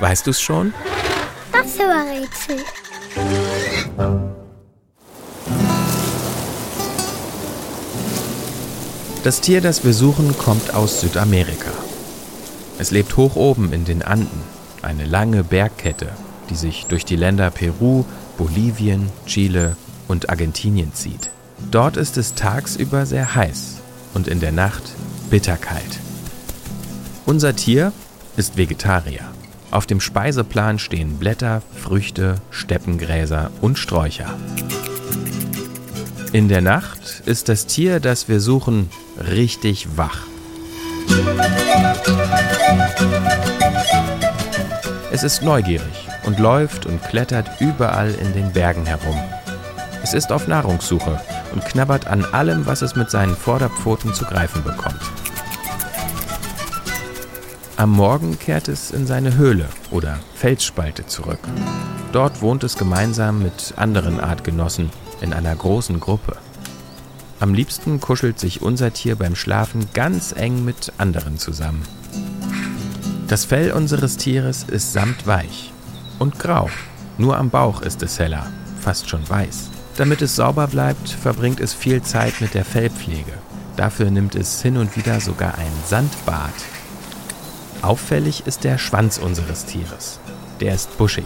Weißt du es schon? Das war Rätsel. Das Tier, das wir suchen, kommt aus Südamerika. Es lebt hoch oben in den Anden, eine lange Bergkette, die sich durch die Länder Peru, Bolivien, Chile und Argentinien zieht. Dort ist es tagsüber sehr heiß und in der Nacht bitterkalt. Unser Tier ist Vegetarier. Auf dem Speiseplan stehen Blätter, Früchte, Steppengräser und Sträucher. In der Nacht ist das Tier, das wir suchen, richtig wach. Es ist neugierig und läuft und klettert überall in den Bergen herum. Es ist auf Nahrungssuche und knabbert an allem, was es mit seinen Vorderpfoten zu greifen bekommt. Am Morgen kehrt es in seine Höhle oder Felsspalte zurück. Dort wohnt es gemeinsam mit anderen Artgenossen in einer großen Gruppe. Am liebsten kuschelt sich unser Tier beim Schlafen ganz eng mit anderen zusammen. Das Fell unseres Tieres ist samtweich und grau. Nur am Bauch ist es heller, fast schon weiß. Damit es sauber bleibt, verbringt es viel Zeit mit der Fellpflege. Dafür nimmt es hin und wieder sogar ein Sandbad Auffällig ist der Schwanz unseres Tieres. Der ist buschig.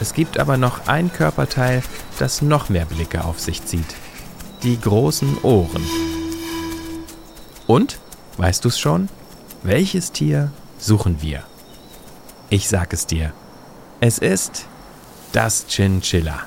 Es gibt aber noch ein Körperteil, das noch mehr Blicke auf sich zieht. Die großen Ohren. Und, weißt du's schon? Welches Tier suchen wir? Ich sag es dir. Es ist das Chinchilla.